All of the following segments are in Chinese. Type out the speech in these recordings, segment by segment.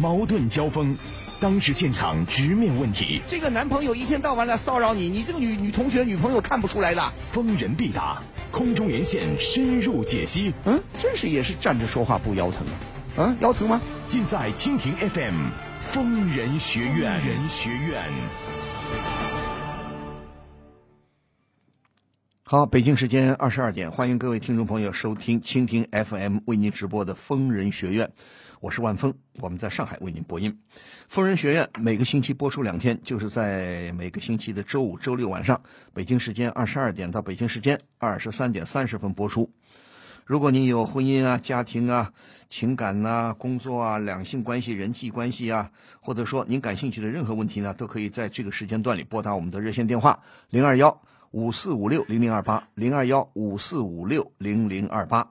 矛盾交锋，当时现场直面问题，这个男朋友一天到晚来骚扰你，你这个女女同学、女朋友看不出来的。逢人必答，空中连线深入解析，嗯，真是也是站着说话不腰疼啊，啊，腰疼吗？尽在蜻蜓 FM 疯人学院。人学院。好，北京时间二十二点，欢迎各位听众朋友收听蜻蜓 FM 为您直播的疯人学院，我是万峰，我们在上海为您播音。疯人学院每个星期播出两天，就是在每个星期的周五、周六晚上，北京时间二十二点到北京时间二十三点三十分播出。如果您有婚姻啊、家庭啊、情感呐、工作啊、两性关系、人际关系啊，或者说您感兴趣的任何问题呢，都可以在这个时间段里拨打我们的热线电话零二幺五四五六零零二八零二幺五四五六零零二八。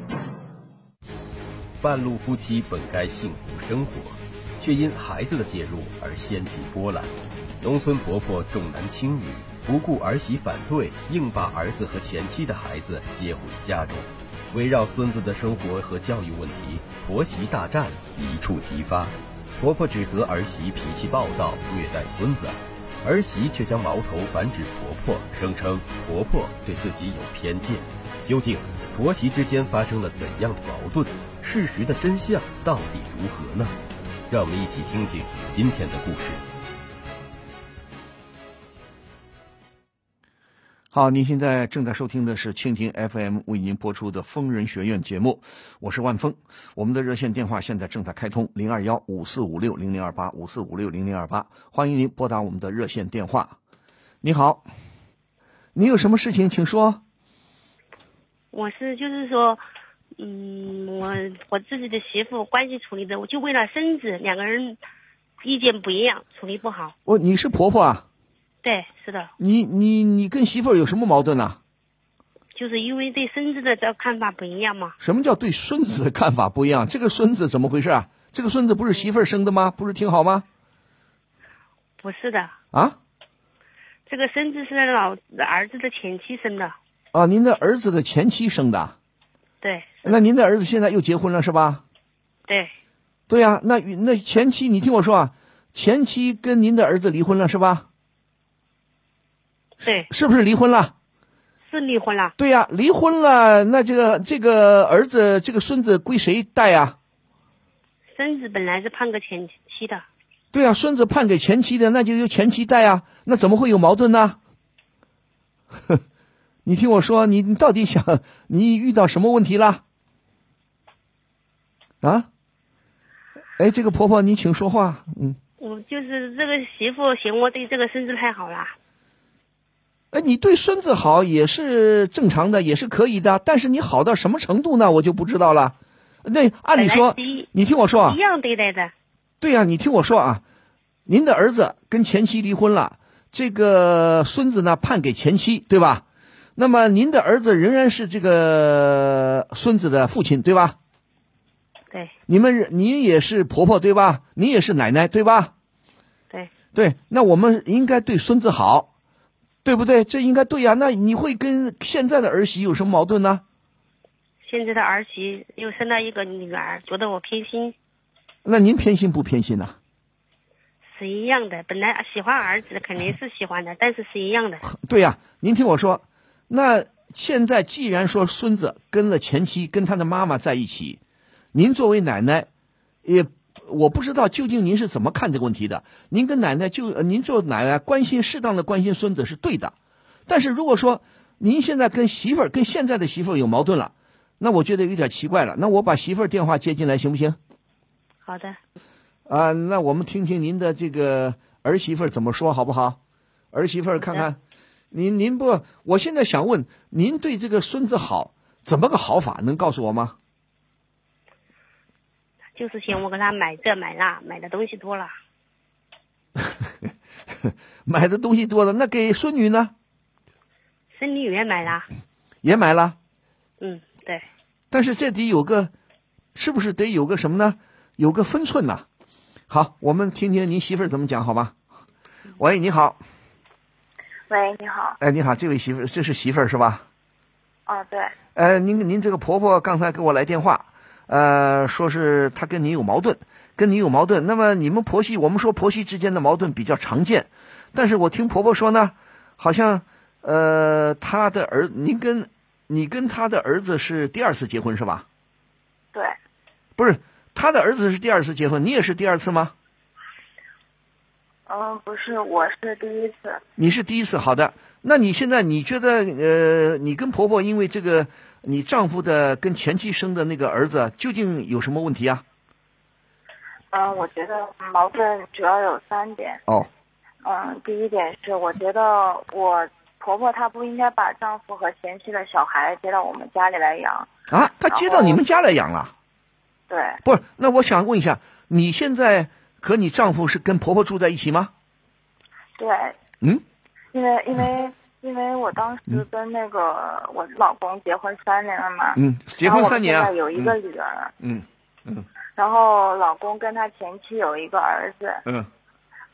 半路夫妻本该幸福生活，却因孩子的介入而掀起波澜。农村婆婆重男轻女，不顾儿媳反对，硬把儿子和前妻的孩子接回家中。围绕孙子的生活和教育问题，婆媳大战一触即发。婆婆指责儿媳脾气暴躁，虐待孙子，儿媳却将矛头反指婆婆，声称婆婆对自己有偏见。究竟婆媳之间发生了怎样的矛盾？事实的真相到底如何呢？让我们一起听听今天的故事。好，您现在正在收听的是蜻蜓 FM 为您播出的《疯人学院》节目，我是万峰。我们的热线电话现在正在开通，零二幺五四五六零零二八五四五六零零二八，欢迎您拨打我们的热线电话。你好，你有什么事情请说。我是就是说，嗯，我我自己的媳妇关系处理的，我就为了孙子，两个人意见不一样，处理不好。我你是婆婆啊？对，是的，你你你跟媳妇儿有什么矛盾呢、就是因为对孙子的这看法不一样嘛。什么叫对孙子的看法不一样？这个孙子怎么回事啊？这个孙子不是媳妇儿生的吗？不是挺好吗？不是的，啊这个孙子是老儿子的前妻生的。啊！您的儿子的前妻生的，对那您的儿子现在又结婚了是吧？对，对呀、那那前妻，你听我说啊，前妻跟您的儿子离婚了是吧？对，是不是离婚了？是离婚了。对呀、离婚了，那这个这个儿子这个孙子归谁带呀？孙子本来是判给前妻的，对呀、孙子判给前妻的，那就由前妻带呀，那怎么会有矛盾呢？哼，你听我说，你你到底想你遇到什么问题了？啊？哎，这个婆婆，你请说话。嗯，我就是这个媳妇嫌我对这个孙子太好了。哎，你对孙子好也是正常的，也是可以的，但是你好到什么程度呢？我就不知道了。那按理说你听我说啊一，样对待的。对呀、你听我说啊，您的儿子跟前妻离婚了，这个孙子呢判给前妻，对吧？那么您的儿子仍然是这个孙子的父亲，对吧？对你们您也是婆婆，对吧？你也是奶奶，对吧？对，对，那我们应该对孙子好，对不对？这应该对呀、那你会跟现在的儿媳有什么矛盾呢？现在的儿媳又生了一个女儿，觉得我偏心，那您偏心不偏心呢、是一样的。本来喜欢儿子肯定是喜欢的，但是是一样的。对呀、您听我说，那现在既然说孙子跟了前妻，跟他的妈妈在一起，您作为奶奶，也我不知道究竟您是怎么看这个问题的。您跟奶奶就呃您做奶奶关心适当的关心孙子是对的，但是如果说您现在跟媳妇儿跟现在的媳妇儿有矛盾了，那我觉得有点奇怪了。那我把媳妇儿电话接进来行不行？好的，啊，那我们听听您的这个儿媳妇儿怎么说，好不好？儿媳妇儿看看，您您不，我现在想问，您对这个孙子好，怎么个好法？能告诉我吗？就是嫌我给他买这买那，买的东西多了。买的东西多了，那给孙女呢？孙女也买了，也买了，嗯，对，但是这得有个，是不是得有个什么呢？有个分寸呐。好，我们听听您媳妇儿怎么讲，好吗？喂，你好，喂，你好。哎，你好，这位媳妇，这是媳妇儿是吧？哦，对，呃，您您这个婆婆刚才给我来电话，呃，说是她跟您有矛盾，跟你有矛盾。那么你们婆媳，我们说婆媳之间的矛盾比较常见，但是我听婆婆说呢，好像呃，她的儿，您跟你跟她的儿子是第二次结婚是吧？对，不是，她的儿子是第二次结婚，你也是第二次吗？嗯，不是，我是第一次。你是第一次，好的。那你现在你觉得呃，你跟婆婆因为这个你丈夫的跟前妻生的那个儿子究竟有什么问题啊？嗯，我觉得矛盾主要有三点。哦，嗯，第一点是，我觉得我婆婆她不应该把丈夫和前妻的小孩接到我们家里来养。啊，她接到你们家来养了？对，不是，那我想问一下，你现在和你丈夫是跟婆婆住在一起吗？对，嗯，因为因为因为我当时跟那个我老公结婚三年了嘛。嗯，结婚三年啊有一个女儿，嗯嗯。然后老公跟他前妻有一个儿子。嗯。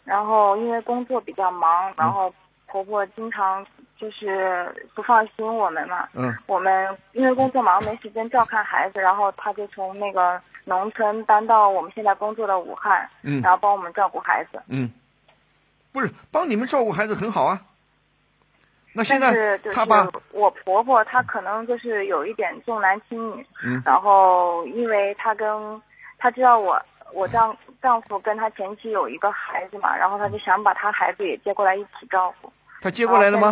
然后因为工作比较忙，然后婆婆经常就是不放心我们嘛。嗯我们因为工作忙没时间照看孩子，然后他就从那个农村搬到我们现在工作的武汉，嗯然后帮我们照顾孩子。嗯，不是帮你们照顾孩子很好啊。那现在是就是她把我婆婆，她可能就是有一点重男轻女，嗯然后因为她跟她知道我我丈丈夫跟她前妻有一个孩子嘛，然后她就想把她孩子也接过来一起照顾。她接过来了吗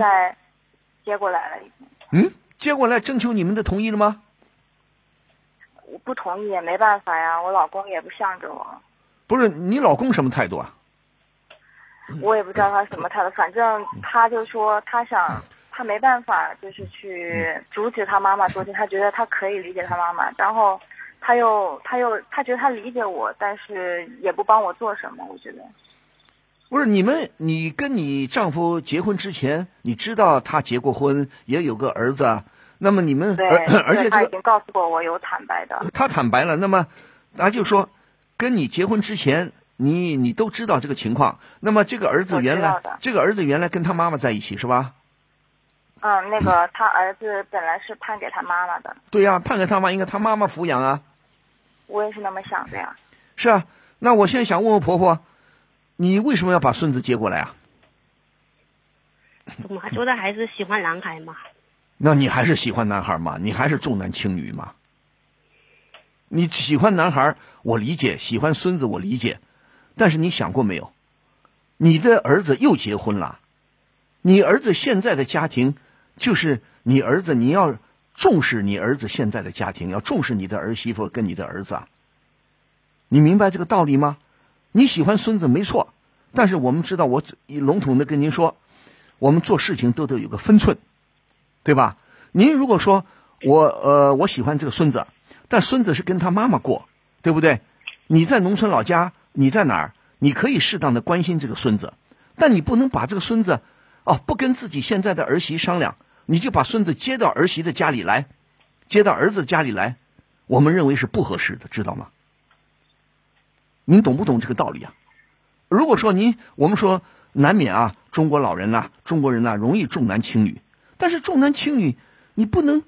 接过来了，已经。嗯，接过来征求你们的同意了吗？我不同意也没办法呀，我老公也不向着我，不是，你老公什么态度啊？我也不知道他什么态度，反正他就说他想，他没办法，就是去阻止他妈妈做这，他觉得他可以理解他妈妈，然后他又他又他觉得他理解我，但是也不帮我做什么，我觉得不是你们，你跟你丈夫结婚之前，你知道他结过婚，也有个儿子，那么你们，而 而且他这个已经告诉过我有坦白的，他坦白了，那么他就说，跟你结婚之前，你你都知道这个情况。那么这个儿子原来这个儿子原来跟他妈妈在一起是吧？嗯，那个他儿子本来是判给他妈妈的，对呀、判给他妈应该他妈妈抚养啊。我也是那么想的呀。是啊，那我现在想问问婆婆，你为什么要把孙子接过来啊？我妈说的还是喜欢男孩嘛。那你还是喜欢男孩吗？你还是重男轻女吗？你喜欢男孩，我理解；喜欢孙子，我理解。但是你想过没有？你的儿子又结婚了，你儿子现在的家庭，就是你儿子，你要重视你儿子现在的家庭，要重视你的儿媳妇跟你的儿子啊。你明白这个道理吗？你喜欢孙子没错，但是我们知道，我以笼统的跟您说，我们做事情都得有个分寸。对吧？您如果说我呃我喜欢这个孙子，但孙子是跟他妈妈过，对不对？你在农村老家，你在哪儿？你可以适当的关心这个孙子，但你不能把这个孙子哦不跟自己现在的儿媳商量，你就把孙子接到儿媳的家里来，接到儿子家里来，我们认为是不合适的，知道吗？您懂不懂这个道理啊？如果说您我们说难免啊，中国老人呐、中国人呐、容易重男轻女。但是重男轻女，你不能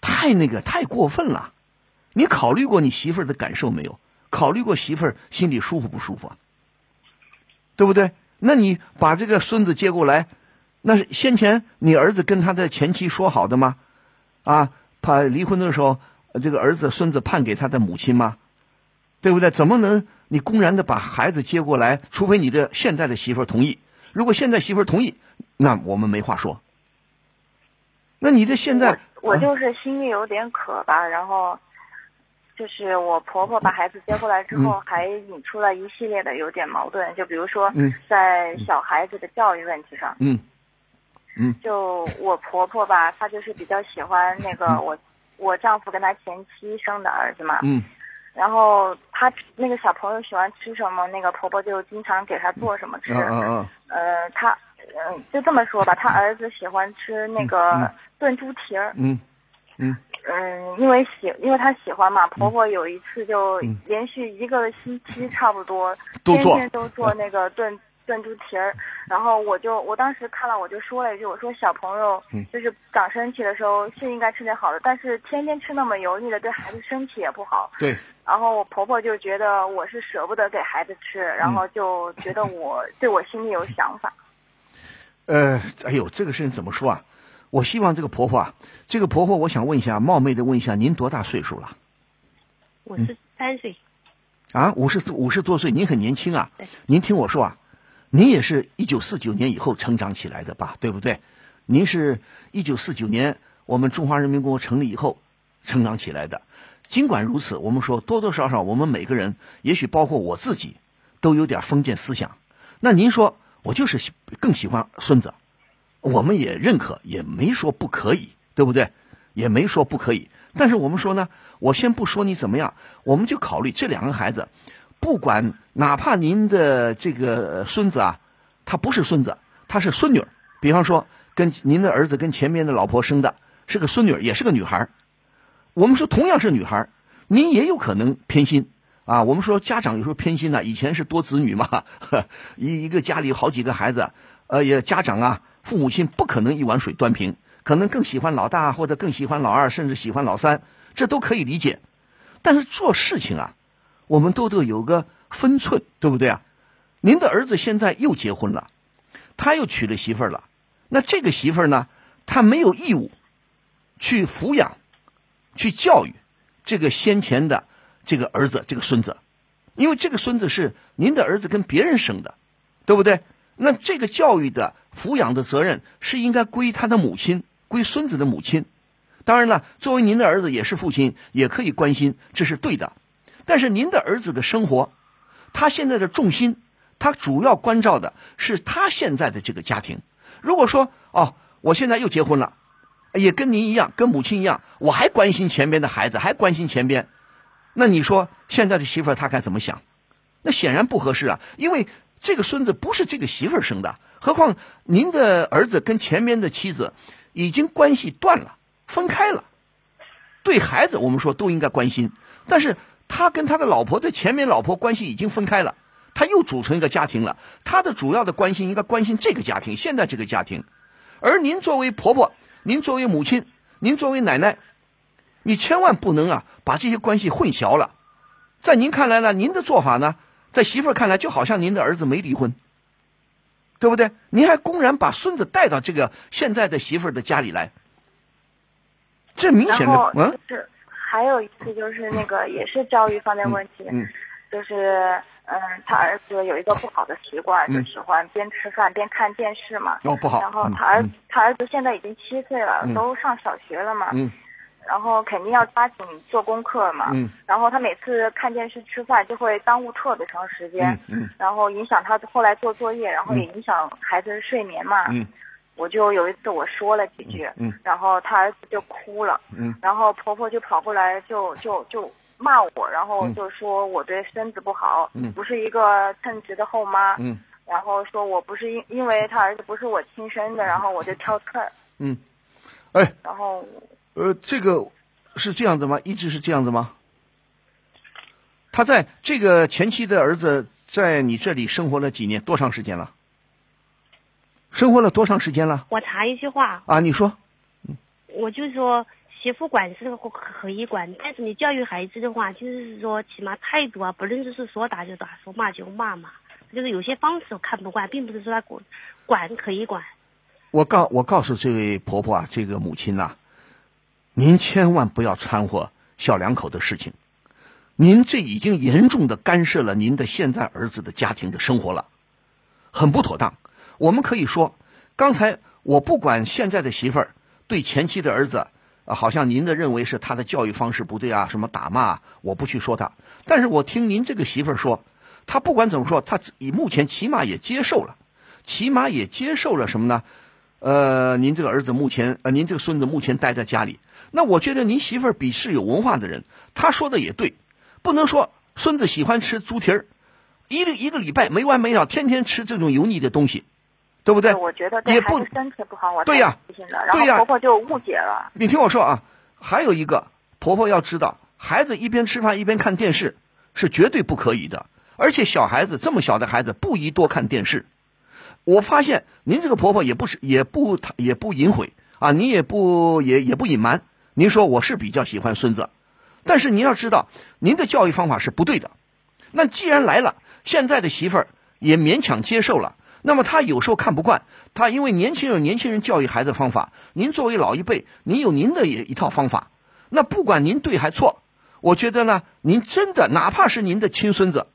太那个太过分了。你考虑过你媳妇儿的感受没有？考虑过媳妇儿心里舒服不舒服啊？对不对？那你把这个孙子接过来，那是先前你儿子跟他的前妻说好的吗？啊，他离婚的时候，这个儿子孙子判给他的母亲吗？对不对？怎么能你公然的把孩子接过来？除非你的现在的媳妇儿同意。如果现在媳妇儿同意，那我们没话说。那你这现在啊我我就是心里有点渴吧，然后就是我婆婆把孩子接过来之后，还引出了一系列的有点矛盾，就比如说嗯在小孩子的教育问题上，嗯就我婆婆吧，她就是比较喜欢那个我我丈夫跟他前妻生的儿子嘛，嗯然后他那个小朋友喜欢吃什么，那个婆婆就经常给他做什么吃。嗯嗯嗯，呃，他嗯、就这么说吧，他儿子喜欢吃那个炖猪蹄儿。嗯嗯嗯，因为喜，因为他喜欢嘛，婆婆有一次就嗯连续一个星期差不多，天天都做那个炖炖猪蹄儿。然后我就我当时看了，我就说了一句，我说小朋友嗯就是长身体的时候是应该吃点好的，但是天天吃那么油腻的，对孩子身体也不好。对，然后我婆婆就觉得我是舍不得给孩子吃，然后就觉得我对我心里有想法。呃，哎呦，这个事情怎么说啊？我希望这个婆婆啊，这个婆婆，我想问一下，冒昧的问一下，您多大岁数了？我是三岁，啊，五十五十多岁，您很年轻啊对。您听我说啊，您也是一九四九年以后成长起来的吧，对不对？您是一九四九年我们中华人民共和国成立以后成长起来的。尽管如此，我们说多多少少我们每个人，也许包括我自己，都有点封建思想。那您说我就是更喜欢孙子，我们也认可，也没说不可以，对不对？也没说不可以。但是我们说呢，我先不说你怎么样，我们就考虑这两个孩子，不管哪怕您的这个孙子啊，他不是孙子，他是孙女儿，比方说跟您的儿子跟前面的老婆生的是个孙女儿，也是个女孩我们说同样是女孩您也有可能偏心啊。我们说家长有时候偏心呢、以前是多子女嘛，一一个家里好几个孩子，呃，也家长啊，父母亲不可能一碗水端平，可能更喜欢老大或者更喜欢老二，甚至喜欢老三，这都可以理解。但是做事情啊，我们都得有个分寸，对不对啊？您的儿子现在又结婚了，他又娶了媳妇儿了，那这个媳妇儿呢，他没有义务去抚养、去教育这个先前的这个儿子、这个孙子，因为这个孙子是您的儿子跟别人生的，对不对？那这个教育的、抚养的责任是应该归他的母亲，归孙子的母亲。当然了，作为您的儿子也是父亲，也可以关心，这是对的。但是您的儿子的生活，他现在的重心，他主要关照的是他现在的这个家庭。如果说哦，我现在又结婚了，也跟您一样，跟母亲一样，我还关心前边的孩子，还关心前边，那你说现在的媳妇儿她该怎么想？那显然不合适啊，因为这个孙子不是这个媳妇儿生的，何况您的儿子跟前边的妻子已经关系断了，分开了。对孩子，我们说都应该关心，但是他跟他的老婆的前面老婆关系已经分开了，他又组成一个家庭了，他的主要的关心应该关心这个家庭，现在这个家庭。而您作为婆婆，您作为母亲，您作为奶奶，你千万不能啊把这些关系混淆了。在您看来呢，您的做法呢，在媳妇儿看来就好像您的儿子没离婚，对不对？您还公然把孙子带到这个现在的媳妇儿的家里来，这明显的，嗯就是还有一次就是那个也是教育方面问题，嗯就是嗯，他儿子有一个不好的习惯，嗯。就喜欢边吃饭边看电视嘛。哦不好然后嗯他儿、嗯。他儿子现在已经七岁了，嗯。都上小学了嘛。嗯。然后肯定要抓紧做功课嘛。嗯。然后他每次看电视吃饭就会耽误特别长时间，嗯嗯。然后影响他后来做作业，然后也影响孩子的睡眠嘛。嗯我就有一次我说了几句，嗯然后他儿子就哭了，嗯然后婆婆就跑过来就就就骂我，然后嗯就说我对孙子不好，嗯不是一个称职的后妈，嗯然后说我不是因因为他儿子不是我亲生的，然后我就挑刺儿，嗯，哎，然后呃，这个是这样子吗？一直是这样子吗？他在这个前妻的儿子在你这里生活了几年？多长时间了？生活了多长时间了？我查一句话，啊，你说，我就说媳妇管是可可以管，但是你教育孩子的话，就是说起码态度啊，不论就是说打就打，说骂就骂嘛，就是有些方式我看不惯，并不是说他管管可以管。我告我告诉这位婆婆啊，这个母亲呐、您千万不要掺和小两口的事情，您这已经严重的干涉了您的现在儿子的家庭的生活了，很不妥当。我们可以说，刚才我不管现在的媳妇儿对前妻的儿子，啊，好像您的认为是他的教育方式不对啊，什么打骂，我不去说他。但是我听您这个媳妇儿说，她不管怎么说，她以目前起码也接受了，起码也接受了什么呢？呃，您这个儿子目前，呃，您这个孙子目前待在家里，那我觉得您媳妇儿比是有文化的人，她说的也对，不能说孙子喜欢吃猪蹄儿，一个一个礼拜没完没了，天天吃这种油腻的东西，对不对？我觉得也不身体不好，我对呀对呀后婆婆就误解了。你听我说啊，还有一个婆婆要知道，孩子一边吃饭一边看电视是绝对不可以的，而且小孩子这么小的孩子不宜多看电视。我发现您这个婆婆也不是也不也不隐晦啊，你也不也也不隐瞒。您说我是比较喜欢孙子，但是您要知道，您的教育方法是不对的。那既然来了，现在的媳妇儿也勉强接受了，那么他有时候看不惯，他因为年轻人有年轻人教育孩子方法，您作为老一辈，您有您的也一套方法。那不管您对还错，我觉得呢，您真的哪怕是您的亲孙子，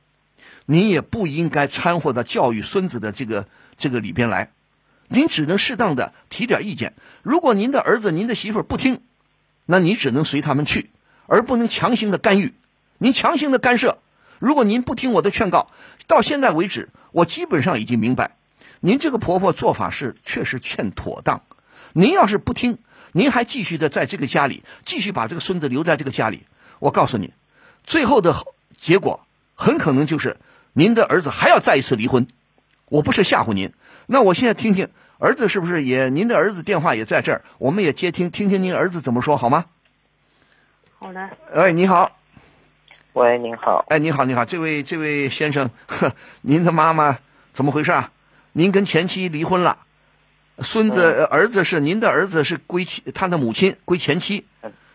您也不应该掺和到教育孙子的这个这个里边来，您只能适当的提点意见。如果您的儿子、您的媳妇不听，那你只能随他们去，而不能强行的干预。您强行的干涉，如果您不听我的劝告，到现在为止，我基本上已经明白，您这个婆婆做法是确实欠妥当。您要是不听，您还继续的在这个家里继续把这个孙子留在这个家里，我告诉你，最后的结果很可能就是您的儿子还要再一次离婚。我不是吓唬您，那我现在听听儿子是不是也？您的儿子电话也在这儿，我们也接听，听听您儿子怎么说好吗？好的，哎，你好，喂，您好，哎，你好，你好，这位这位先生，呵，您的妈妈怎么回事啊？您跟前妻离婚了，孙子、呃儿子是您的儿子是归妻，他的母亲归前妻，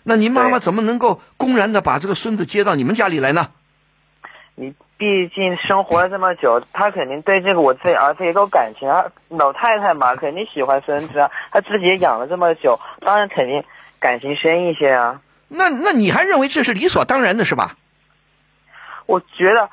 那您妈妈怎么能够公然的把这个孙子接到你们家里来呢？你毕竟生活了这么久，他肯定对这个我自己儿子也有感情啊。老太太嘛，肯定喜欢孙子啊，他自己也养了这么久，当然肯定感情深一些啊。那那你还认为这是理所当然的是吧？我觉得，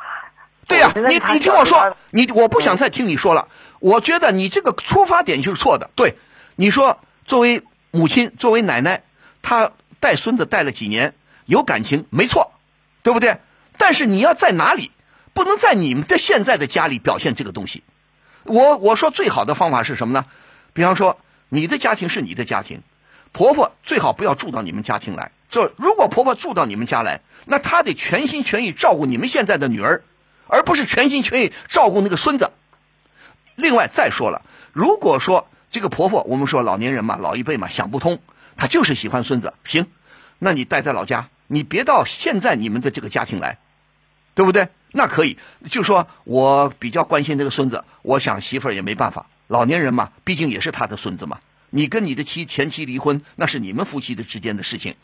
对呀、你你听我说你我不想再听你说了。我觉得你这个出发点就是错的。对，你说作为母亲，作为奶奶，她带孙子带了几年，有感情，没错，对不对？但是你要在哪里，不能在你们的现在的家里表现这个东西。我我说最好的方法是什么呢？比方说，你的家庭是你的家庭，婆婆最好不要住到你们家庭来。这如果婆婆住到你们家来，那她得全心全意照顾你们现在的女儿，而不是全心全意照顾那个孙子。另外再说了，如果说这个婆婆，我们说老年人嘛，老一辈嘛，想不通，她就是喜欢孙子，行，那你待在老家，你别到现在你们的这个家庭来，对不对？那可以，就说我比较关心这个孙子，我想媳妇儿也没办法，老年人嘛，毕竟也是他的孙子嘛。你跟你的妻前妻离婚，那是你们夫妻的之间的事情。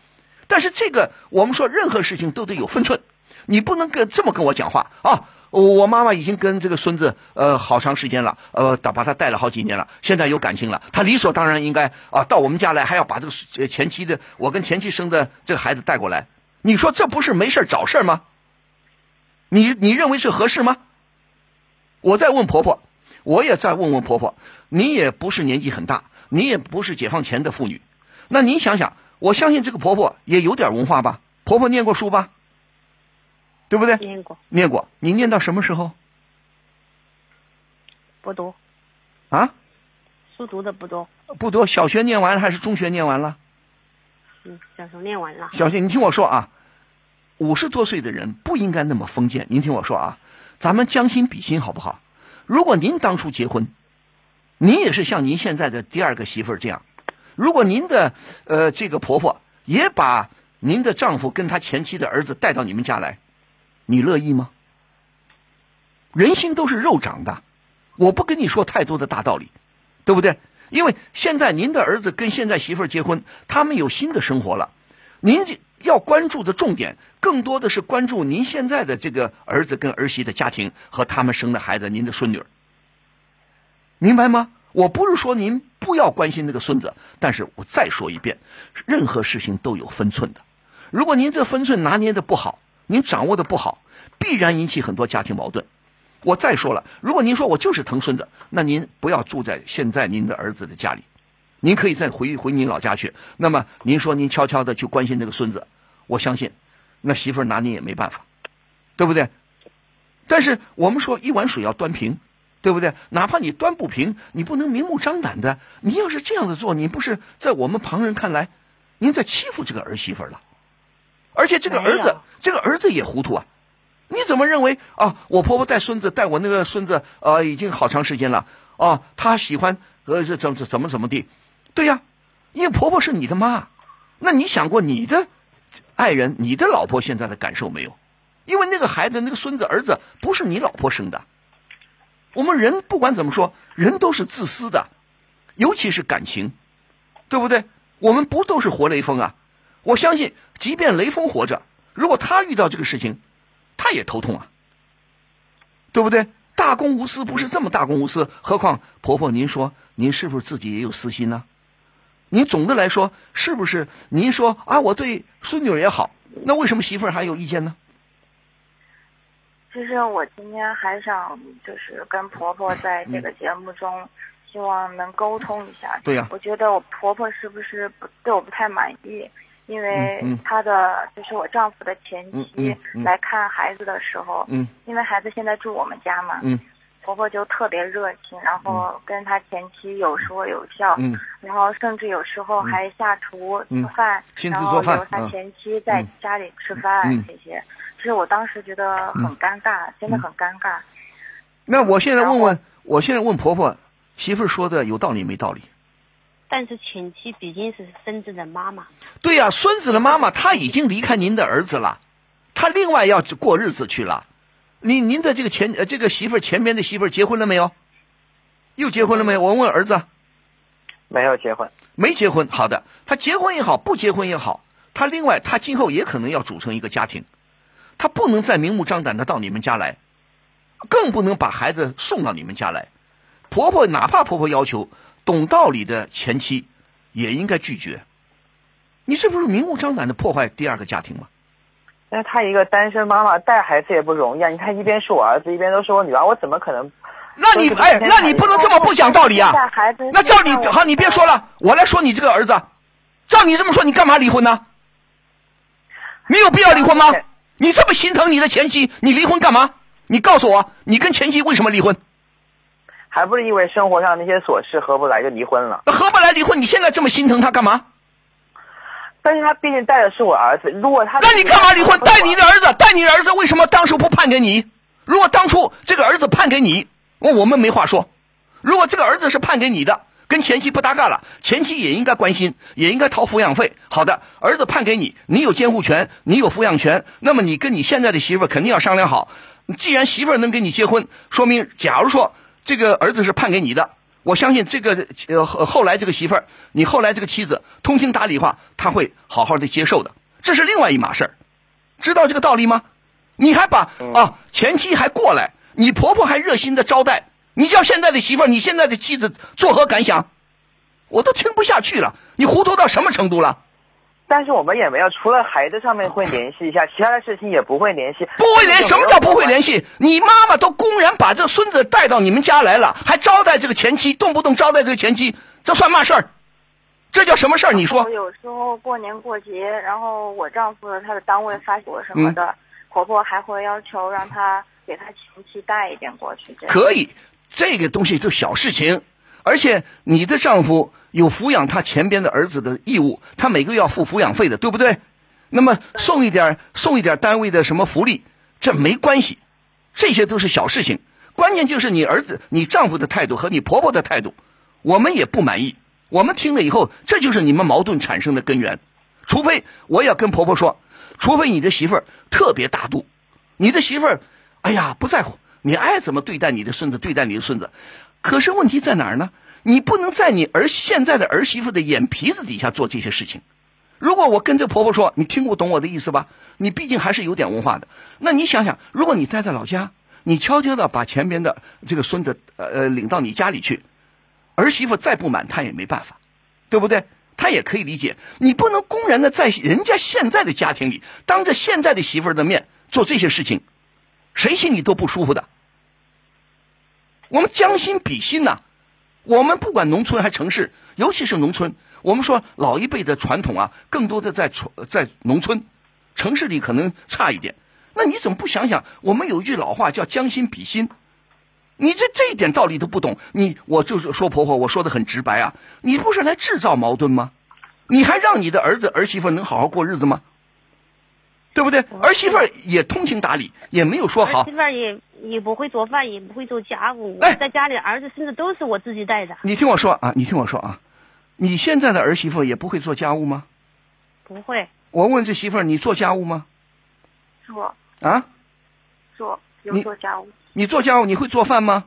但是这个，我们说任何事情都得有分寸，你不能跟这么跟我讲话啊！我妈妈已经跟这个孙子呃好长时间了，呃把把他带了好几年了，现在有感情了，他理所当然应该啊到我们家来，还要把这个前妻的我跟前妻生的这个孩子带过来，你说这不是没事找事吗？你你认为是合适吗？我再问婆婆，我也再问问婆婆，你也不是年纪很大，你也不是解放前的妇女，那您想想，我相信这个婆婆也有点文化吧？婆婆念过书吧？对不对？念过念过，你念到什么时候不多，啊？书读的不多，不多，小学念完了还是中学念完了？嗯，小时候念完了。小学，你听我说啊，五十多岁的人不应该那么封建。您听我说啊，咱们将心比心好不好？如果您当初结婚，您也是像您现在的第二个媳妇儿这样，如果您的呃这个婆婆也把您的丈夫跟他前妻的儿子带到你们家来，你乐意吗？人心都是肉长的，我不跟你说太多的大道理，对不对？因为现在您的儿子跟现在媳妇儿结婚，他们有新的生活了，您要关注的重点更多的是关注您现在的这个儿子跟儿媳的家庭和他们生的孩子，您的孙女儿，明白吗？我不是说您不要关心那个孙子，但是我再说一遍，任何事情都有分寸的。如果您这分寸拿捏的不好，您掌握的不好，必然引起很多家庭矛盾。我再说了，如果您说我就是疼孙子，那您不要住在现在您的儿子的家里，您可以再回回您老家去。那么您说您悄悄的去关心这个孙子，我相信那媳妇拿捏也没办法，对不对？但是我们说一碗水要端平，对不对？哪怕你端不平，你不能明目张胆的。你要是这样子做，你不是在我们旁人看来，您在欺负这个儿媳妇了。而且这个儿子，这个儿子也糊涂啊！你怎么认为啊？我婆婆带孙子，带我那个孙子，呃，已经好长时间了啊，她喜欢呃，这怎怎怎么怎么地？对呀，因为婆婆是你的妈，那你想过你的爱人、你的老婆现在的感受没有？因为那个孩子、那个孙子、儿子不是你老婆生的。我们人不管怎么说，人都是自私的，尤其是感情，对不对？我们不都是活雷锋啊？我相信，即便雷锋活着，如果他遇到这个事情，他也头痛啊，对不对？大公无私不是这么大公无私，何况婆婆，您说您是不是自己也有私心呢？您总的来说是不是？您说啊，我对孙女儿也好，那为什么媳妇儿还有意见呢？其实我今天还想就是跟婆婆在这个节目中，希望能沟通一下。对呀我觉得我婆婆是不是不对我不太满意？因为嗯嗯。她的就是我丈夫的前嗯妻来看孩子的时候，嗯。因为孩子现在住我们家嘛，嗯。婆婆就特别热情，然后跟他前妻有说有笑，嗯。然后甚至有时候还下厨嗯做饭，亲自然后做饭留他嗯。前妻在嗯。家里吃饭、嗯。这些。其实我当时觉得很尴尬，真的很尴尬。那我现在问问，我现在问婆婆，媳妇儿说的有道理没道理？但是前妻毕竟是孙子的妈妈，对呀、孙子的妈妈她已经离开您的儿子了，她另外要过日子去了。您您的这个前呃这个媳妇儿前边的媳妇儿结婚了没有？又结婚了没有？我问儿子，没有结婚。没结婚。好的，他结婚也好，不结婚也好，他另外他今后也可能要组成一个家庭，他不能再明目张胆的到你们家来，更不能把孩子送到你们家来。婆婆哪怕婆婆要求，懂道理的前妻也应该拒绝。你这不是明目张胆的破坏第二个家庭吗？但是她一个单身妈妈带孩子也不容易啊！你看，一边是我儿子，一边都是我女儿，我怎么可能？那你哎，那你不能这么不讲道理啊！带孩子，那照你好，你别说了，我来说你这个儿子。照你这么说，你干嘛离婚呢？你有必要离婚吗？你这么心疼你的前妻，你离婚干嘛？你告诉我，你跟前妻为什么离婚？还不是因为生活上那些琐事合不来就离婚了。那合不来离婚，你现在这么心疼他干嘛？但是他毕竟带的是我儿子，如果他那你干嘛离婚？带你的儿子，带你的儿子，为什么当初不判给你？如果当初这个儿子判给你，我我们没话说。如果这个儿子是判给你的，跟前妻不搭嘎了，前妻也应该关心，也应该掏抚养费。好的，儿子判给你，你有监护权，你有抚养权，那么你跟你现在的媳妇儿肯定要商量好。既然媳妇儿能跟你结婚，说明假如说这个儿子是判给你的，我相信这个呃后后来这个媳妇儿，你后来这个妻子通情达理话，他会好好的接受的，这是另外一码事儿，知道这个道理吗？你还把啊前妻还过来，你婆婆还热心的招待，你叫现在的媳妇儿，你现在的妻子作何感想？我都听不下去了，你糊涂到什么程度了？但是我们也没有，除了孩子上面会联系一下，其他的事情也不会联系。不会联，什么叫不会联系？你妈妈都公然把这孙子带到你们家来了，还招待这个前妻，动不动招待这个前妻，这算嘛事儿？这叫什么事儿？你说我？有时候过年过节，然后我丈夫他的单位发我什么的，婆婆还会要求让他给他前妻带一点过去。可以，这个东西就小事情，而且你的丈夫有抚养他前边的儿子的义务，他每个月要付抚养费的，对不对？那么送一点送一点单位的什么福利，这没关系，这些都是小事情。关键就是你儿子、你丈夫的态度和你婆婆的态度，我们也不满意。我们听了以后，这就是你们矛盾产生的根源。除非我也要跟婆婆说，除非你的媳妇儿特别大度，你的媳妇儿，哎呀不在乎，你爱怎么对待你的孙子，对待你的孙子。可是问题在哪儿呢？你不能在你儿现在的儿媳妇的眼皮子底下做这些事情。如果我跟这婆婆说，你听不懂我的意思吧？你毕竟还是有点文化的。那你想想，如果你待在老家，你悄悄的把前边的这个孙子呃呃领到你家里去，儿媳妇再不满，她也没办法，对不对？她也可以理解，你不能公然的在人家现在的家庭里，当着现在的媳妇儿的面做这些事情，谁心里都不舒服的。我们将心比心呐、我们不管农村还城市，尤其是农村，我们说老一辈的传统啊，更多的在传在农村，城市里可能差一点。那你怎么不想想？我们有一句老话叫将心比心，你这这一点道理都不懂，你我就是说婆婆，我说的很直白啊，你不是来制造矛盾吗？你还让你的儿子儿媳妇能好好过日子吗？对不对？儿媳妇也通情达理，也没有说好。也不会做饭，也不会做家务。哎在家里儿子孙子都是我自己带的，你听我说啊，你听我说啊，你现在的儿媳妇也不会做家务吗？不会我问这媳妇儿，你做家务吗？做啊，做有你做家务，你做家务你会做饭吗？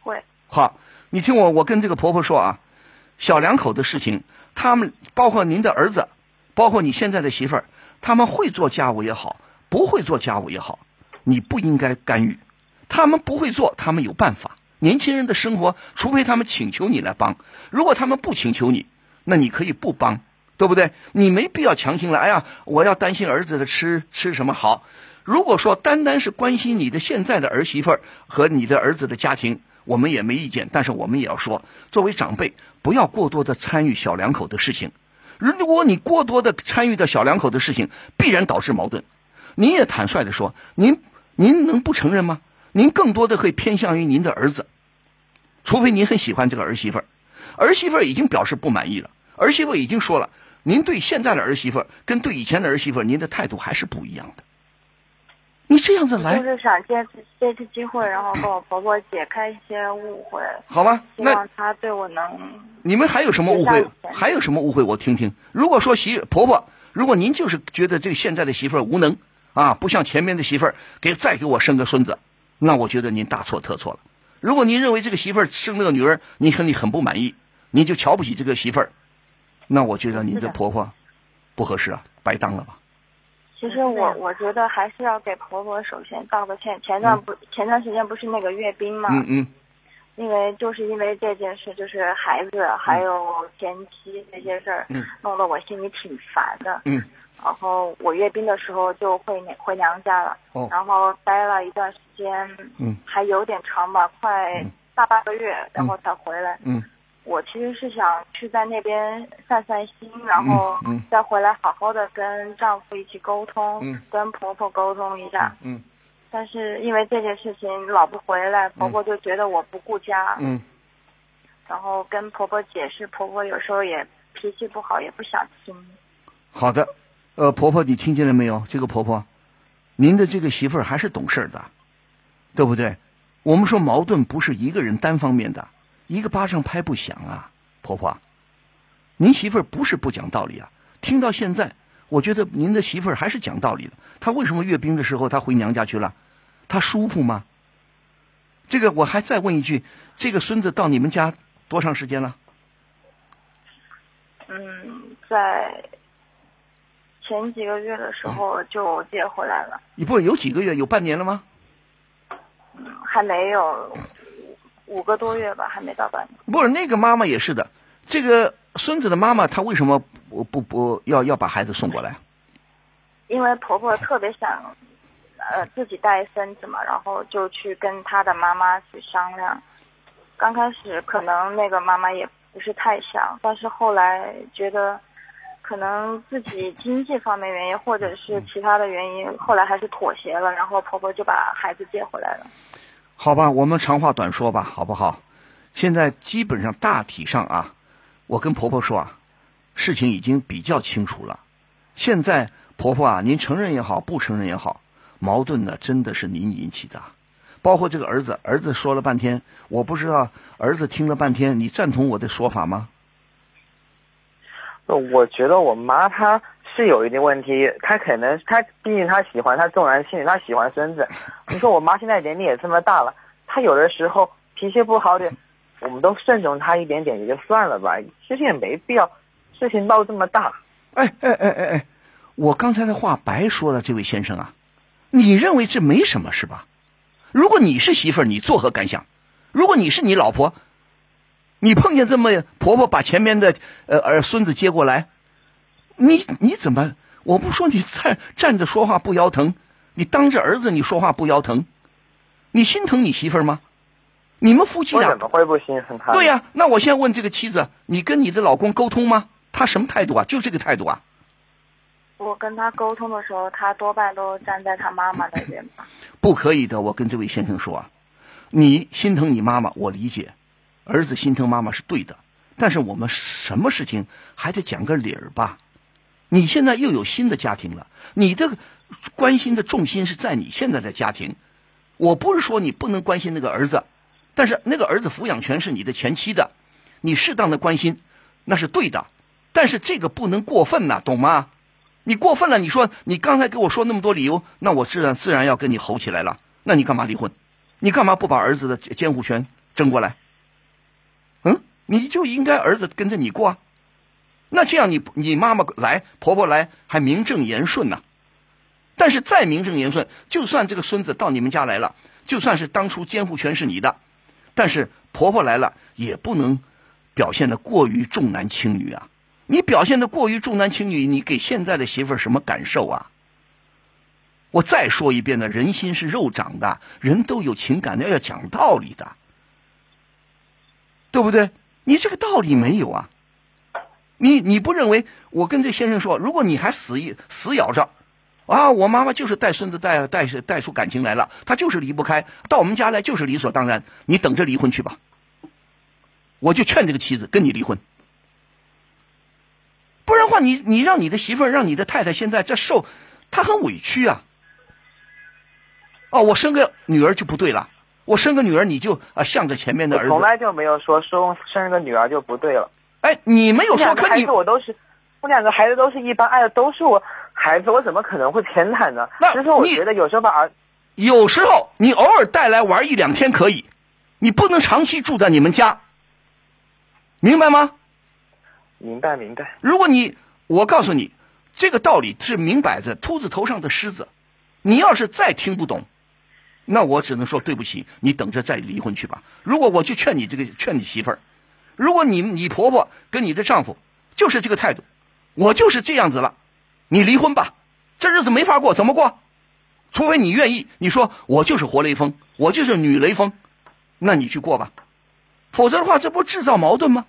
会好，你听我，我跟这个婆婆说啊，小两口的事情，他们包括您的儿子，包括你现在的媳妇儿，他们会做家务也好，不会做家务也好，你不应该干预。他们不会做，他们有办法。年轻人的生活，除非他们请求你来帮，如果他们不请求你，那你可以不帮，对不对？你没必要强行来。哎呀，我要担心儿子的吃吃什么好。如果说单单是关心你的现在的儿媳妇儿和你的儿子的家庭，我们也没意见，但是我们也要说，作为长辈，不要过多的参与小两口的事情。如果你过多的参与到小两口的事情，必然导致矛盾。您也坦率的说，您您能不承认吗？您更多的会偏向于您的儿子，除非您很喜欢这个儿媳妇儿。儿媳妇儿已经表示不满意了，儿媳妇儿已经说了，您对现在的儿媳妇儿跟对以前的儿媳妇儿，您的态度还是不一样的。你这样子来就，是想借此这次机会，然后跟我婆婆解开一些误会，好吧？那希望她对我能你们还有什么误会？还有什么误会？我听听。如果说媳婆婆，如果您就是觉得这个现在的媳妇儿无能啊，不像前面的媳妇儿给再给我生个孙子，那我觉得您大错特错了。如果您认为这个媳妇儿生了个女儿，你很你很不满意，你就瞧不起这个媳妇儿，那我觉得您是的的婆婆不合适啊，白当了吧？其实我我觉得还是要给婆婆首先道个歉。前段不、前段时间不是那个阅兵吗，嗯嗯因为就是因为这件事，就是孩子还有前妻这些事儿，嗯弄得我心里挺烦的。嗯然后我阅兵的时候就回回娘家了，哦。然后待了一段时间，嗯。还有点长吧，快大半个月，然后才回来。嗯。我其实是想去在那边散散心，然后嗯再回来好好的跟丈夫一起沟通，嗯。跟婆婆沟通一下。嗯但是因为这件事情老不回来，婆婆就觉得我不顾家，嗯。然后跟婆婆解释，婆婆有时候也脾气不好，也不想听。好的，呃，婆婆，你听见了没有？这个婆婆，您的这个媳妇儿还是懂事儿的，对不对？我们说矛盾不是一个人单方面的，一个巴掌拍不响啊，婆婆，您媳妇儿不是不讲道理啊。听到现在，我觉得您的媳妇儿还是讲道理的。她为什么阅兵的时候她回娘家去了？她舒服吗？这个我还再问一句，这个孙子到你们家多长时间了？嗯，在前几个月的时候就接回来了，你不是有几个月？有半年了吗？还没有五五个多月吧，还没到半年。不是那个妈妈也是的，这个孙子的妈妈她为什么不不不要要把孩子送过来？因为婆婆特别想，呃，自己带孙子嘛，然后就去跟她的妈妈去商量。刚开始可能那个妈妈也不是太想，但是后来觉得，可能自己经济方面原因，或者是其他的原因，后来还是妥协了，然后婆婆就把孩子接回来了。好吧，我们长话短说吧，好不好？现在基本上大体上啊，我跟婆婆说啊，事情已经比较清楚了。现在婆婆啊，您承认也好，不承认也好，矛盾呢真的是您引起的。包括这个儿子，儿子说了半天，我不知道儿子听了半天，你赞同我的说法吗？我觉得我妈她是有一定问题，她可能她毕竟她喜欢她重男轻女，她喜欢孙子。你说我妈现在年龄也这么大了，她有的时候脾气不好点，我们都顺从她一点点也就算了吧，其实也没必要，事情闹这么大。哎哎哎哎哎，我刚才的话白说了，这位先生啊，你认为这没什么是吧？如果你是媳妇儿，你作何感想？如果你是你老婆，你碰见这么婆婆把前面的呃儿孙子接过来，你你怎么？我不说你站站着说话不腰疼，你当着儿子你说话不腰疼，你心疼你媳妇儿吗？你们夫妻俩怎么会不心疼她？对呀、那我现在问这个妻子，你跟你的老公沟通吗？他什么态度啊？就这个态度啊？我跟他沟通的时候，他多半都站在他妈妈那边吧。不可以的，我跟这位先生说啊，你心疼你妈妈，我理解，儿子心疼妈妈是对的，但是我们什么事情还得讲个理儿吧？你现在又有新的家庭了，你的关心的重心是在你现在的家庭。我不是说你不能关心那个儿子，但是那个儿子抚养权是你的前妻的，你适当的关心那是对的，但是这个不能过分呐，懂吗？你过分了，你说你刚才给我说那么多理由，那我自然自然要跟你吼起来了。那你干嘛离婚？你干嘛不把儿子的监护权争过来？你就应该儿子跟着你过啊。那这样你你妈妈来，婆婆来，还名正言顺呢。但是再名正言顺，就算这个孙子到你们家来了，就算是当初监护权是你的，但是婆婆来了也不能表现的过于重男轻女啊！你表现的过于重男轻女，你给现在的媳妇儿什么感受啊？我再说一遍呢，人心是肉长的，人都有情感的，要讲道理的，对不对？你这个道理没有啊？你你不认为？我跟这先生说，如果你还死一死咬着。啊，我妈妈就是带孙子带带带出感情来了，她就是离不开，到我们家来就是理所当然。你等着离婚去吧，我就劝这个妻子跟你离婚，不然的话，你你让你的媳妇儿，让你的太太现在这受，她很委屈啊。哦，我生个女儿就不对了，我生个女儿你就啊向着前面的儿子，从来就没有说生生个女儿就不对了。哎，你没有说，可你我都是，我两个孩子都是一般，爱的都是我。孩子，我怎么可能会偏袒呢？其实我觉得有时候把儿，有时候你偶尔带来玩一两天可以，你不能长期住在你们家，明白吗？明白明白。如果你，我告诉你，这个道理是明摆着，秃子头上的虱子。你要是再听不懂，那我只能说对不起，你等着再离婚去吧。如果我就劝你这个劝你媳妇儿，如果你你婆婆跟你的丈夫就是这个态度，我就是这样子了。你离婚吧，这日子没法过，怎么过？除非你愿意，你说我就是活雷锋，我就是女雷锋，那你去过吧。否则的话，这不制造矛盾吗？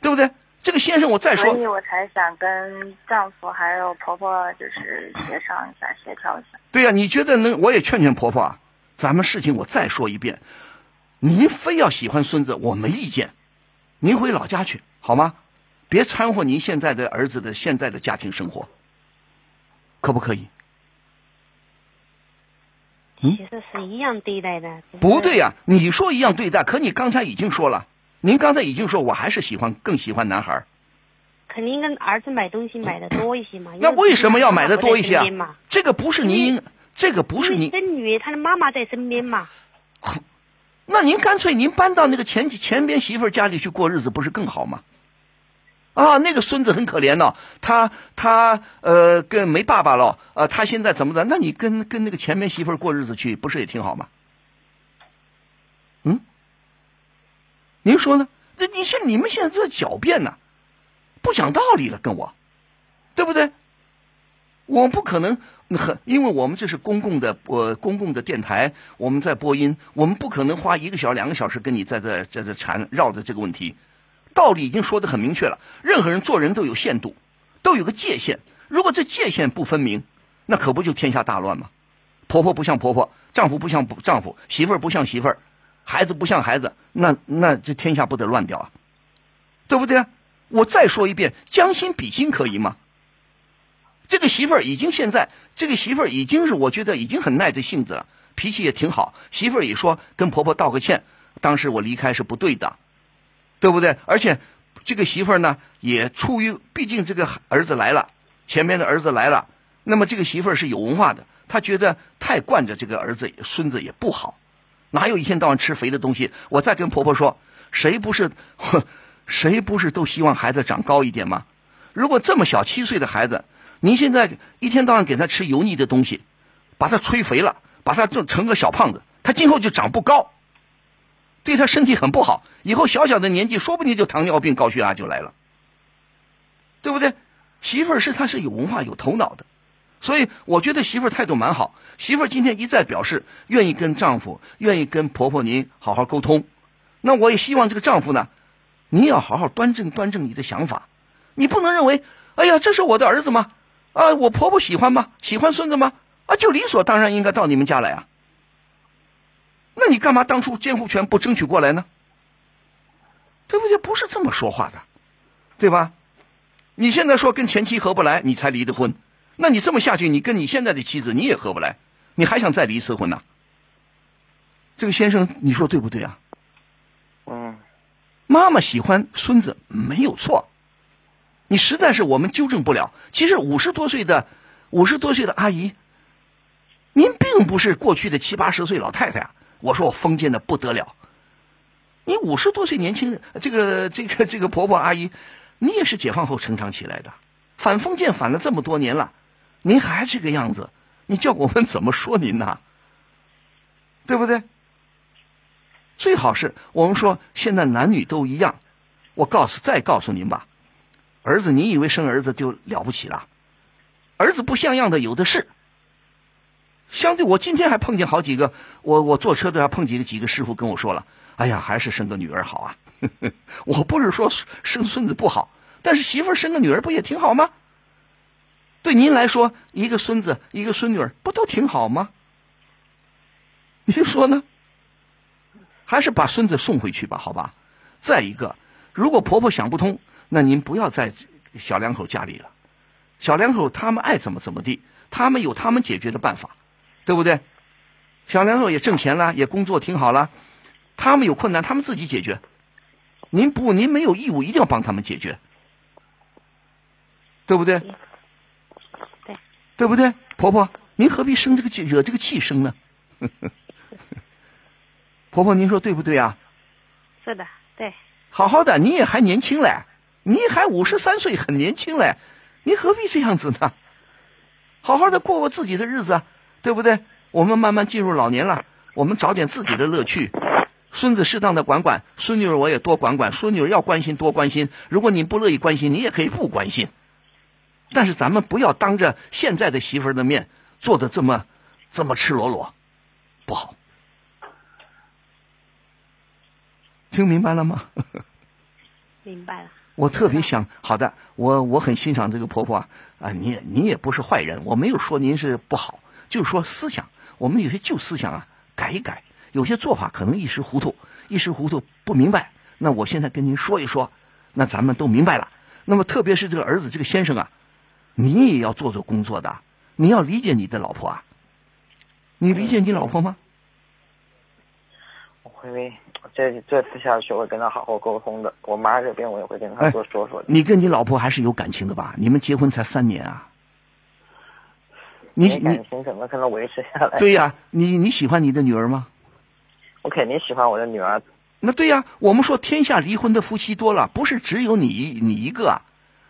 对不对？这个先生，我再说，所以我才想跟丈夫还有婆婆就是协商一下，协调一下。对呀，你觉得能？我也劝劝婆婆啊。咱们事情我再说一遍，您非要喜欢孙子，我没意见，您回老家去好吗？别掺和您现在的儿子的现在的家庭生活，可不可以？其实是一样对待的。不对呀，你说一样对待，可你刚才已经说了，您刚才已经说我还是喜欢更喜欢男孩。肯定跟儿子买东西买的多一些嘛。那为什么要买的多一些啊？这个不是您，这个不是您。孙女她的妈妈在身边嘛。那您干脆您搬到那个前前边媳妇家里去过日子，不是更好吗？啊，那个孙子很可怜呢，他他呃跟没爸爸了，呃他现在怎么的？那你跟跟那个前面媳妇过日子去，不是也挺好吗？嗯，您说呢？那你像你们现在在狡辩呢，不讲道理了，跟我，对不对？我不可能很，因为我们这是公共的呃公共的电台，我们在播音，我们不可能花一个小两个小时跟你在这在这缠绕着这个问题。道理已经说的很明确了，任何人做人都有限度，都有个界限。如果这界限不分明，那可不就天下大乱吗？婆婆不像婆婆，丈夫不像丈夫，媳妇儿不像媳妇儿，孩子不像孩子，那那这天下不得乱掉啊？对不对？我再说一遍，将心比心可以吗？这个媳妇儿已经现在，这个媳妇儿已经是我觉得已经很耐着性子了，脾气也挺好。媳妇儿也说跟婆婆道个歉，当时我离开是不对的。对不对？而且，这个媳妇儿呢，也出于毕竟这个儿子来了，前面的儿子来了，那么这个媳妇儿是有文化的，她觉得太惯着这个儿子孙子也不好，哪有一天到晚吃肥的东西？我再跟婆婆说，谁不是，谁不是都希望孩子长高一点吗？如果这么小七岁的孩子，您现在一天到晚给他吃油腻的东西，把他催肥了，把他做成个小胖子，他今后就长不高。对他身体很不好，以后小小的年纪说不定就糖尿病、高血压就来了，对不对？媳妇是他是有文化、有头脑的，所以我觉得媳妇儿态度蛮好。媳妇儿今天一再表示愿意跟丈夫、愿意跟婆婆您好好沟通，那我也希望这个丈夫呢，你要好好端正端正你的想法，你不能认为，哎呀，这是我的儿子吗？啊，我婆婆喜欢吗？喜欢孙子吗？啊，就理所当然应该到你们家来啊。那你干嘛当初监护权不争取过来呢？对不对？不是这么说话的，对吧？你现在说跟前妻合不来，你才离的婚，那你这么下去，你跟你现在的妻子你也合不来，你还想再离一次婚呢？这个先生，你说对不对啊？嗯，妈妈喜欢孙子没有错，你实在是我们纠正不了。其实五十多岁的五十多岁的阿姨，您并不是过去的七八十岁老太太啊。我说我封建的不得了，你五十多岁年轻人，这个这个这个婆婆阿姨，你也是解放后成长起来的，反封建反了这么多年了，您还这个样子，你叫我们怎么说您呢？对不对？最好是我们说现在男女都一样，我告诉再告诉您吧，儿子，你以为生儿子就了不起了？儿子不像样的有的是。相对我今天还碰见好几个，我我坐车都要碰几个几个师傅跟我说了，哎呀，还是生个女儿好啊。我不是说生孙子不好，但是媳妇生个女儿不也挺好吗？对您来说，一个孙子一个孙女儿不都挺好吗？您说呢？还是把孙子送回去吧，好吧。再一个，如果婆婆想不通，那您不要在小两口家里了。小两口他们爱怎么怎么地，他们有他们解决的办法。对不对？小两口也挣钱了，也工作挺好了。他们有困难，他们自己解决。您不，您没有义务一定要帮他们解决，对不对？对，不对？婆婆，您何必生这个气，惹这个气生呢？婆婆，您说对不对啊？是的，对。好好的，你也还年轻嘞，你还五十三岁，很年轻嘞，您何必这样子呢？好好的过过自己的日子。对不对？我们慢慢进入老年了，我们找点自己的乐趣。孙子适当的管管，孙女儿我也多管管。孙女儿要关心多关心。如果你不乐意关心，你也可以不关心。但是咱们不要当着现在的媳妇儿的面做的这么这么赤裸裸，不好。听明白了吗？明白了。我特别想，好的，我我很欣赏这个婆婆啊啊，你你也不是坏人，我没有说您是不好。就是说，思想我们有些旧思想啊，改一改；有些做法可能一时糊涂，一时糊涂不明白。那我现在跟您说一说，那咱们都明白了。那么，特别是这个儿子，这个先生啊，你也要做做工作的，你要理解你的老婆啊。你理解你老婆吗？我会，这这次下去我会跟她好好沟通的。我妈这边我也会跟她多说说的。你跟你老婆还是有感情的吧？你们结婚才三年啊。你你感情怎么可能维持下来？对呀，你你喜欢你的女儿吗？我肯定喜欢我的女儿。那对呀，我们说天下离婚的夫妻多了，不是只有你你一个啊，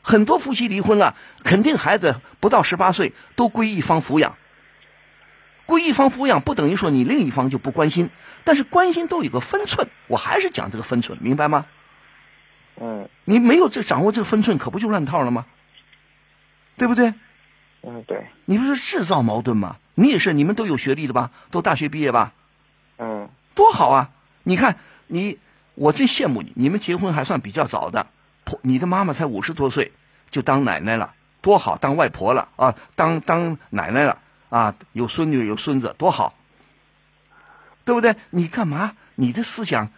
很多夫妻离婚了，肯定孩子不到十八岁都归一方抚养。归一方抚养不等于说你另一方就不关心，但是关心都有个分寸。我还是讲这个分寸，明白吗？嗯。你没有这掌握这个分寸，可不就乱套了吗？对不对？嗯，对，你不是制造矛盾吗？你也是，你们都有学历的吧？都大学毕业吧？嗯，多好啊！你看你，我真羡慕你。你们结婚还算比较早的，你的妈妈才五十多岁就当奶奶了，多好！当外婆了啊，当当奶奶了啊，有孙女有孙子，多好，对不对？你干嘛？你的思想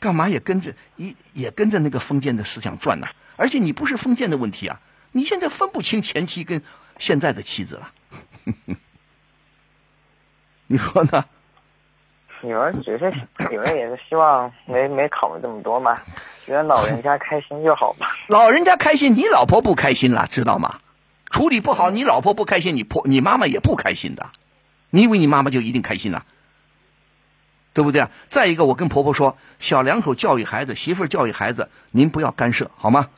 干嘛也跟着一也跟着那个封建的思想转呢？而且你不是封建的问题啊，你现在分不清前妻跟。现在的妻子了，你说呢？女儿只是女儿也是希望没没考虑这么多嘛，觉得老人家开心就好嘛。老人家开心，你老婆不开心了，知道吗？处理不好，你老婆不开心，你婆你妈妈也不开心的。你以为你妈妈就一定开心了？对不对啊？再一个，我跟婆婆说，小两口教育孩子，媳妇儿教育孩子，您不要干涉，好吗？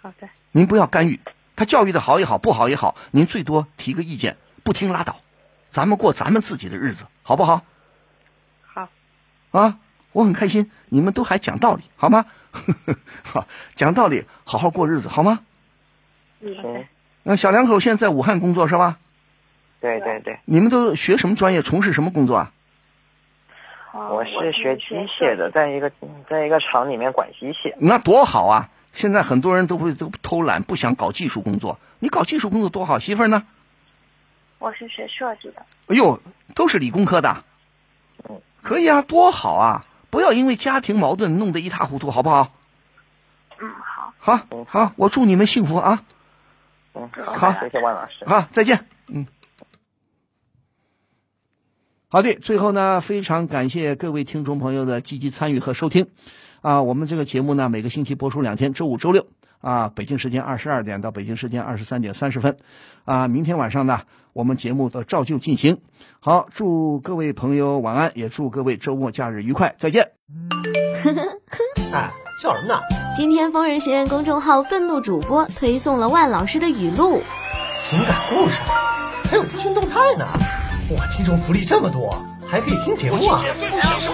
好的。您不要干预。他教育的好也好，不好也好，您最多提个意见，不听拉倒，咱们过咱们自己的日子，好不好？好。啊，我很开心，你们都还讲道理，好吗？好，讲道理，好好过日子，好吗？嗯。那小两口现在在武汉工作是吧？对对对。你们都学什么专业？从事什么工作啊？我是学机械的，在一个在一个厂里面管机械。那多好啊！现在很多人都会都偷懒，不想搞技术工作。你搞技术工作多好，媳妇儿呢？我是学设计的。哎呦，都是理工科的。嗯，可以啊，多好啊！不要因为家庭矛盾弄得一塌糊涂，好不好？嗯，好。好，好，我祝你们幸福啊！嗯，好谢谢万老师。好，再见。嗯。好的，最后呢，非常感谢各位听众朋友的积极参与和收听。啊，我们这个节目呢，每个星期播出两天，周五、周六。啊，北京时间二十二点到北京时间二十三点三十分。啊，明天晚上呢，我们节目的照旧进行。好，祝各位朋友晚安，也祝各位周末假日愉快，再见。呵 呵哎，笑什么呢？今天疯人学院公众号愤怒主播推送了万老师的语录，情感故事，还有资讯动态呢。哇，听众福利这么多，还可以听节目啊！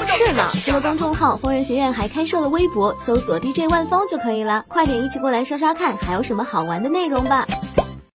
是呢，除了公众号，疯人学院还开设了微博，搜索 DJ 万峰就可以了。快点一起过来刷刷看，还有什么好玩的内容吧。